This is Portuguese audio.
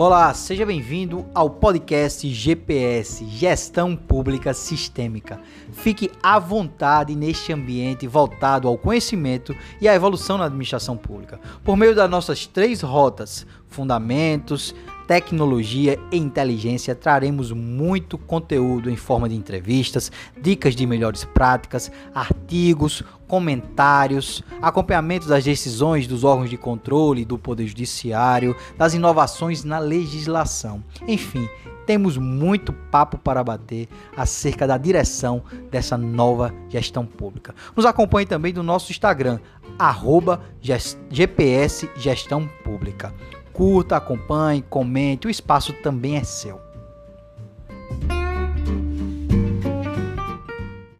Olá, seja bem-vindo ao podcast GPS Gestão Pública Sistêmica. Fique à vontade neste ambiente voltado ao conhecimento e à evolução na administração pública, por meio das nossas três rotas: fundamentos, tecnologia e inteligência, traremos muito conteúdo em forma de entrevistas, dicas de melhores práticas, artigos, comentários, acompanhamento das decisões dos órgãos de controle do Poder Judiciário, das inovações na legislação. Enfim, temos muito papo para bater acerca da direção dessa nova gestão pública. Nos acompanhe também do nosso Instagram, arroba GPS Gestão Pública. Curta, acompanhe, comente, o espaço também é seu.